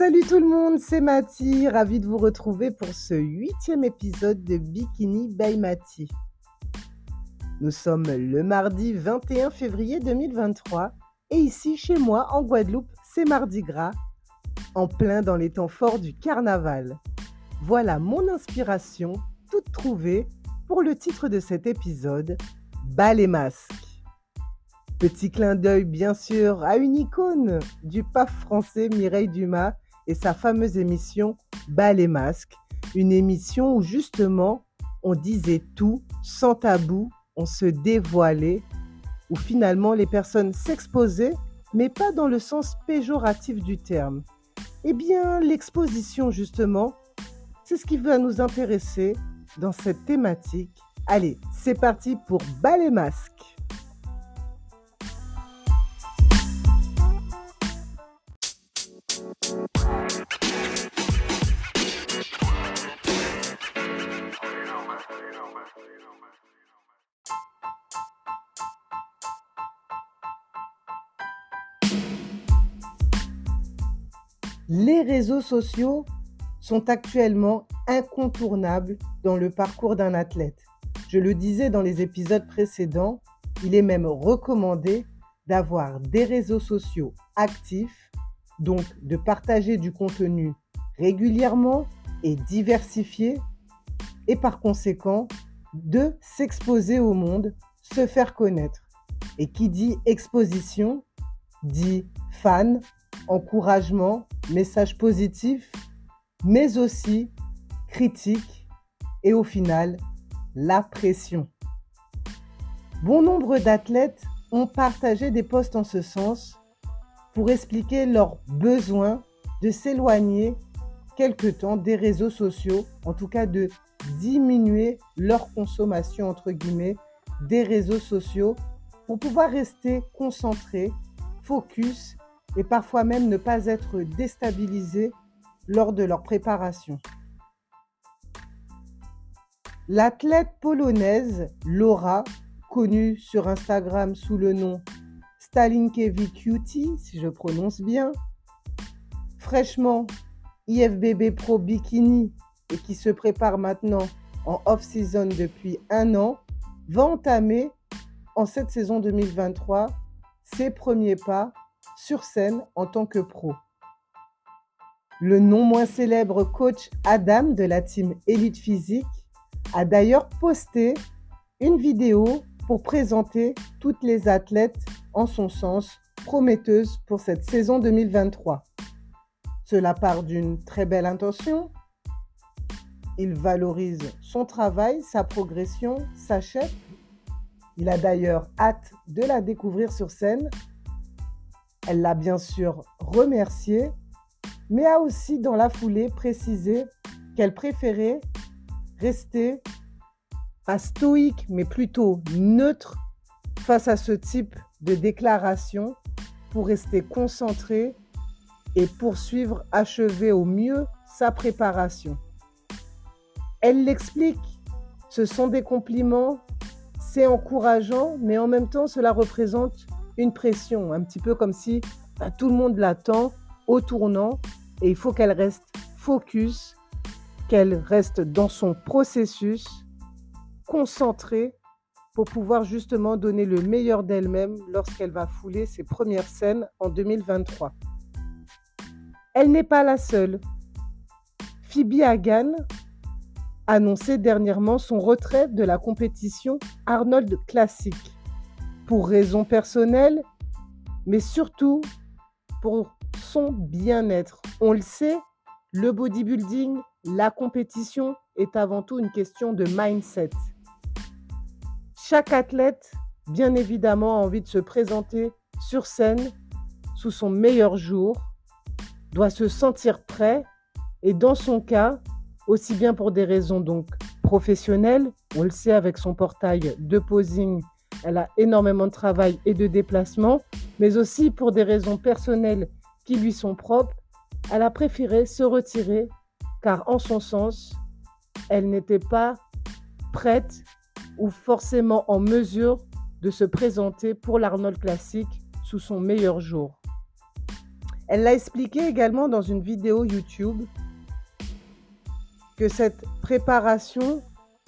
Salut tout le monde, c'est Mati, ravie de vous retrouver pour ce huitième épisode de Bikini by Mati. Nous sommes le mardi 21 février 2023 et ici chez moi en Guadeloupe, c'est Mardi Gras, en plein dans les temps forts du carnaval. Voilà mon inspiration toute trouvée pour le titre de cet épisode, Bas et masques. Petit clin d'œil bien sûr à une icône du pape français Mireille Dumas et sa fameuse émission Bas les masques, une émission où justement on disait tout sans tabou, on se dévoilait, où finalement les personnes s'exposaient, mais pas dans le sens péjoratif du terme. Eh bien, l'exposition justement, c'est ce qui va nous intéresser dans cette thématique. Allez, c'est parti pour Bas les masques. Les réseaux sociaux sont actuellement incontournables dans le parcours d'un athlète. Je le disais dans les épisodes précédents, il est même recommandé d'avoir des réseaux sociaux actifs, donc de partager du contenu régulièrement et diversifié, et par conséquent de s'exposer au monde, se faire connaître. Et qui dit exposition dit fan, encouragement, message positif, mais aussi critique et au final, la pression. Bon nombre d'athlètes ont partagé des posts en ce sens pour expliquer leur besoin de s'éloigner quelque temps des réseaux sociaux, en tout cas de diminuer leur consommation entre guillemets des réseaux sociaux pour pouvoir rester concentrés, focus et parfois même ne pas être déstabilisés lors de leur préparation. L'athlète polonaise Laura, connue sur Instagram sous le nom Stalinkevi si je prononce bien, fraîchement IFBB Pro Bikini et qui se prépare maintenant en off-season depuis un an, va entamer en cette saison 2023 ses premiers pas sur scène en tant que pro. Le non moins célèbre coach Adam de la team Elite Physique a d'ailleurs posté une vidéo pour présenter toutes les athlètes en son sens prometteuses pour cette saison 2023. Cela part d'une très belle intention. Il valorise son travail, sa progression, sa chef. Il a d'ailleurs hâte de la découvrir sur scène elle l'a bien sûr remercié, mais a aussi dans la foulée précisé qu'elle préférait rester pas stoïque, mais plutôt neutre face à ce type de déclaration pour rester concentrée et poursuivre, achever au mieux sa préparation. Elle l'explique, ce sont des compliments, c'est encourageant, mais en même temps cela représente une pression, un petit peu comme si bah, tout le monde l'attend au tournant et il faut qu'elle reste focus, qu'elle reste dans son processus, concentrée pour pouvoir justement donner le meilleur d'elle-même lorsqu'elle va fouler ses premières scènes en 2023. Elle n'est pas la seule. Phoebe Hagan annoncé dernièrement son retrait de la compétition Arnold Classic pour raisons personnelles, mais surtout pour son bien-être. On le sait, le bodybuilding, la compétition est avant tout une question de mindset. Chaque athlète, bien évidemment, a envie de se présenter sur scène sous son meilleur jour, doit se sentir prêt et dans son cas, aussi bien pour des raisons donc professionnelles, on le sait avec son portail de posing elle a énormément de travail et de déplacement, mais aussi pour des raisons personnelles qui lui sont propres, elle a préféré se retirer car en son sens, elle n'était pas prête ou forcément en mesure de se présenter pour l'Arnold Classic sous son meilleur jour. Elle l'a expliqué également dans une vidéo YouTube que cette préparation,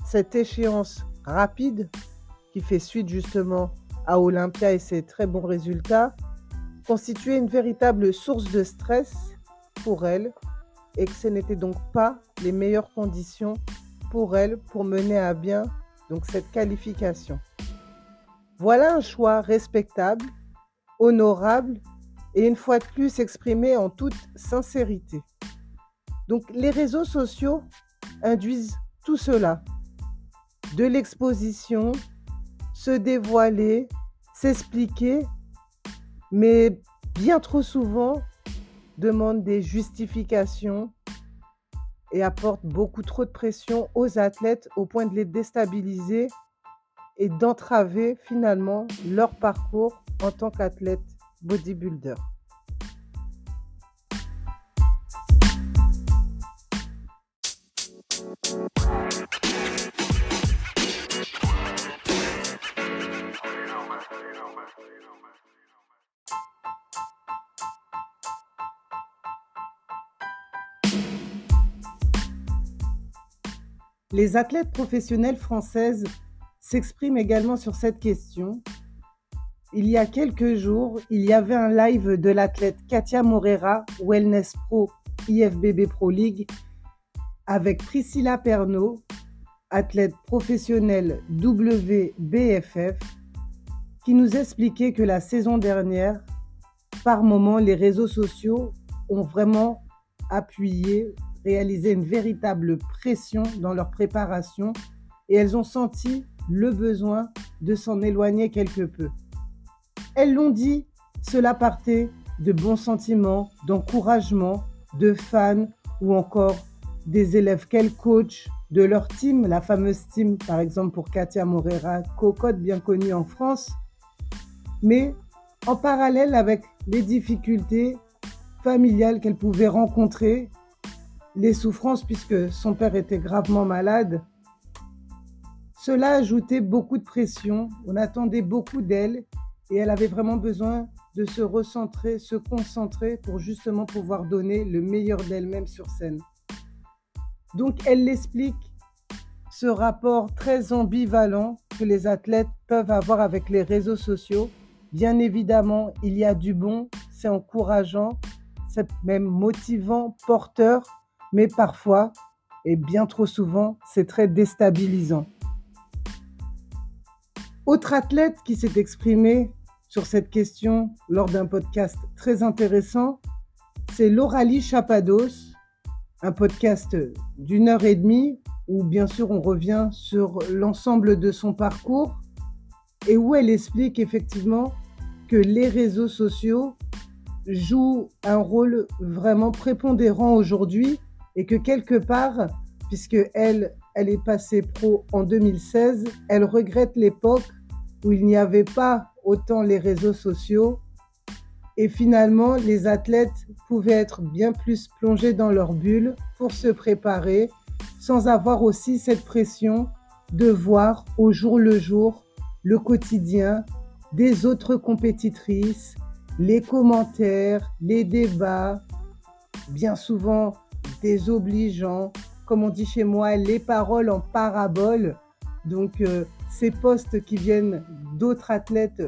cette échéance rapide qui fait suite justement à Olympia et ses très bons résultats, constituait une véritable source de stress pour elle et que ce n'était donc pas les meilleures conditions pour elle pour mener à bien donc cette qualification. Voilà un choix respectable, honorable et une fois de plus exprimé en toute sincérité. Donc les réseaux sociaux induisent tout cela. De l'exposition, se dévoiler, s'expliquer, mais bien trop souvent demandent des justifications et apportent beaucoup trop de pression aux athlètes au point de les déstabiliser et d'entraver finalement leur parcours en tant qu'athlète bodybuilder. Les athlètes professionnelles françaises s'expriment également sur cette question. Il y a quelques jours, il y avait un live de l'athlète Katia Morera, Wellness Pro IFBB Pro League, avec Priscilla Pernaud, athlète professionnelle WBFF, qui nous expliquait que la saison dernière, par moment, les réseaux sociaux ont vraiment appuyé réaliser une véritable pression dans leur préparation et elles ont senti le besoin de s'en éloigner quelque peu. Elles l'ont dit, cela partait de bons sentiments, d'encouragement, de fans ou encore des élèves qu'elles coachent, de leur team, la fameuse team par exemple pour Katia Morera, cocotte bien connue en France, mais en parallèle avec les difficultés familiales qu'elle pouvait rencontrer les souffrances puisque son père était gravement malade. Cela ajoutait beaucoup de pression, on attendait beaucoup d'elle et elle avait vraiment besoin de se recentrer, se concentrer pour justement pouvoir donner le meilleur d'elle-même sur scène. Donc elle l'explique, ce rapport très ambivalent que les athlètes peuvent avoir avec les réseaux sociaux. Bien évidemment, il y a du bon, c'est encourageant, c'est même motivant, porteur, mais parfois, et bien trop souvent, c'est très déstabilisant. Autre athlète qui s'est exprimé sur cette question lors d'un podcast très intéressant, c'est Lauralie Chapados, un podcast d'une heure et demie où bien sûr on revient sur l'ensemble de son parcours et où elle explique effectivement que les réseaux sociaux jouent un rôle vraiment prépondérant aujourd'hui et que quelque part, puisque elle, elle est passée pro en 2016, elle regrette l'époque où il n'y avait pas autant les réseaux sociaux et finalement les athlètes pouvaient être bien plus plongés dans leur bulle pour se préparer sans avoir aussi cette pression de voir au jour le jour le quotidien des autres compétitrices, les commentaires, les débats, bien souvent désobligeant, comme on dit chez moi, les paroles en parabole. Donc, euh, ces postes qui viennent d'autres athlètes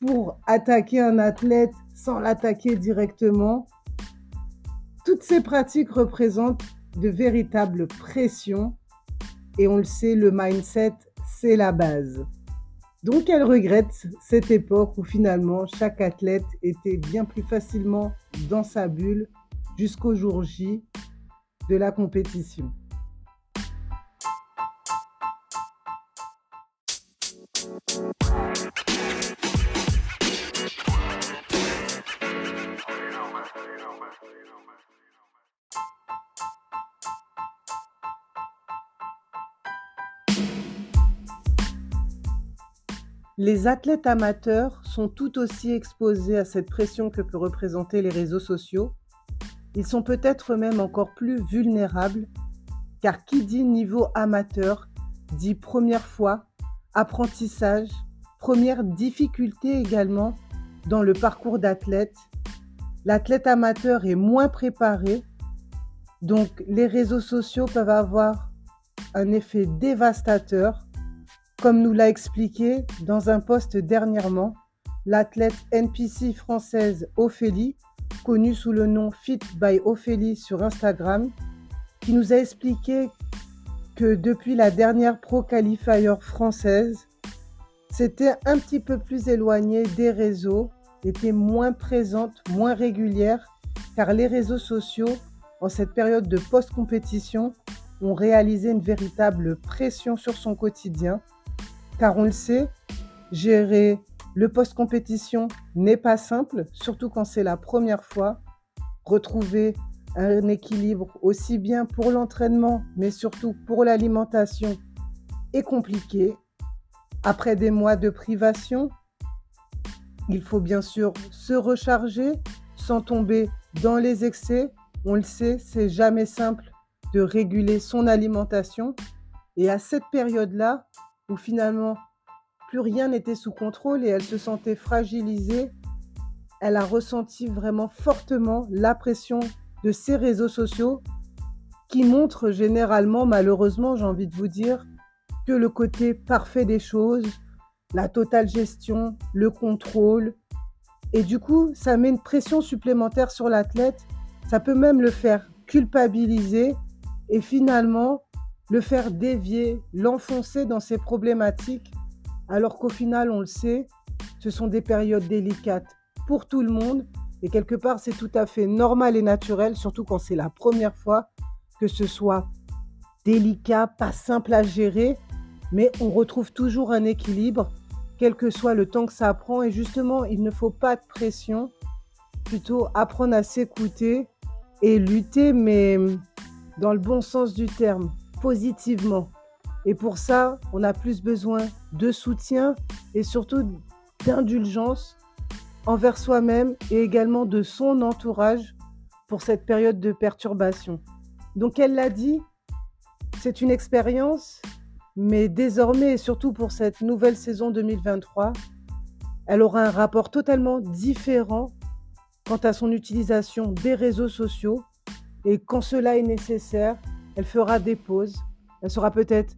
pour attaquer un athlète sans l'attaquer directement. Toutes ces pratiques représentent de véritables pressions et on le sait, le mindset, c'est la base. Donc elle regrette cette époque où finalement chaque athlète était bien plus facilement dans sa bulle jusqu'au jour J de la compétition. Les athlètes amateurs sont tout aussi exposés à cette pression que peut représenter les réseaux sociaux ils sont peut-être même encore plus vulnérables, car qui dit niveau amateur dit première fois, apprentissage, première difficulté également dans le parcours d'athlète, l'athlète amateur est moins préparé. Donc les réseaux sociaux peuvent avoir un effet dévastateur, comme nous l'a expliqué dans un post dernièrement l'athlète NPC française Ophélie, connue sous le nom Fit by Ophélie sur Instagram, qui nous a expliqué que depuis la dernière Pro Qualifier française, c'était un petit peu plus éloigné des réseaux, était moins présente, moins régulière, car les réseaux sociaux, en cette période de post-compétition, ont réalisé une véritable pression sur son quotidien, car on le sait, gérer le post-compétition n'est pas simple, surtout quand c'est la première fois. Retrouver un équilibre aussi bien pour l'entraînement, mais surtout pour l'alimentation est compliqué. Après des mois de privation, il faut bien sûr se recharger sans tomber dans les excès. On le sait, c'est jamais simple de réguler son alimentation. Et à cette période-là, où finalement plus rien n'était sous contrôle et elle se sentait fragilisée. Elle a ressenti vraiment fortement la pression de ces réseaux sociaux qui montrent généralement, malheureusement, j'ai envie de vous dire, que le côté parfait des choses, la totale gestion, le contrôle. Et du coup, ça met une pression supplémentaire sur l'athlète. Ça peut même le faire culpabiliser et finalement le faire dévier, l'enfoncer dans ses problématiques alors qu'au final, on le sait, ce sont des périodes délicates pour tout le monde. Et quelque part, c'est tout à fait normal et naturel, surtout quand c'est la première fois, que ce soit délicat, pas simple à gérer, mais on retrouve toujours un équilibre, quel que soit le temps que ça prend. Et justement, il ne faut pas de pression, plutôt apprendre à s'écouter et lutter, mais dans le bon sens du terme, positivement. Et pour ça, on a plus besoin de soutien et surtout d'indulgence envers soi-même et également de son entourage pour cette période de perturbation. Donc elle l'a dit, c'est une expérience, mais désormais et surtout pour cette nouvelle saison 2023, elle aura un rapport totalement différent quant à son utilisation des réseaux sociaux et quand cela est nécessaire, elle fera des pauses. Elle sera peut-être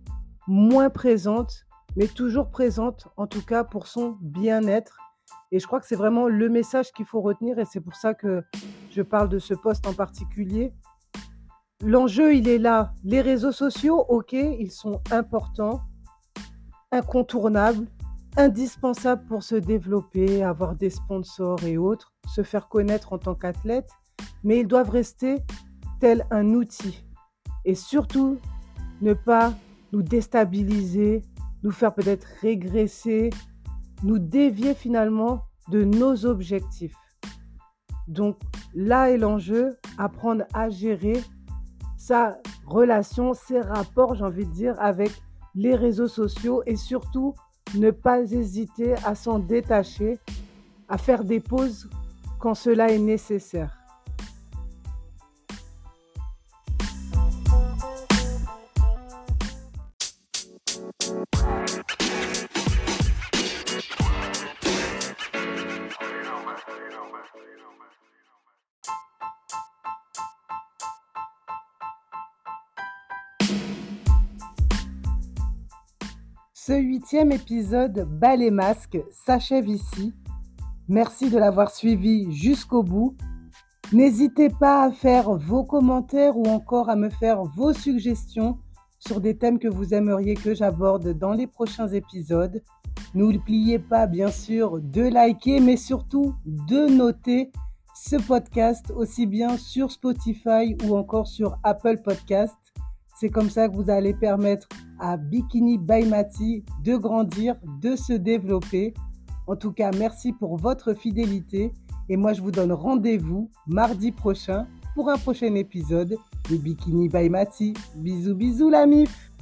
moins présente, mais toujours présente, en tout cas pour son bien-être. Et je crois que c'est vraiment le message qu'il faut retenir, et c'est pour ça que je parle de ce poste en particulier. L'enjeu, il est là. Les réseaux sociaux, ok, ils sont importants, incontournables, indispensables pour se développer, avoir des sponsors et autres, se faire connaître en tant qu'athlète, mais ils doivent rester tel un outil. Et surtout, ne pas nous déstabiliser, nous faire peut-être régresser, nous dévier finalement de nos objectifs. Donc là est l'enjeu, apprendre à gérer sa relation, ses rapports, j'ai envie de dire, avec les réseaux sociaux et surtout ne pas hésiter à s'en détacher, à faire des pauses quand cela est nécessaire. Ce huitième épisode Bas les masques s'achève ici. Merci de l'avoir suivi jusqu'au bout. N'hésitez pas à faire vos commentaires ou encore à me faire vos suggestions sur des thèmes que vous aimeriez que j'aborde dans les prochains épisodes. N'oubliez pas bien sûr de liker mais surtout de noter ce podcast aussi bien sur Spotify ou encore sur Apple Podcast. C'est comme ça que vous allez permettre à Bikini by Mati de grandir, de se développer. En tout cas, merci pour votre fidélité et moi je vous donne rendez-vous mardi prochain pour un prochain épisode de Bikini by Mati. Bisous bisous la MIF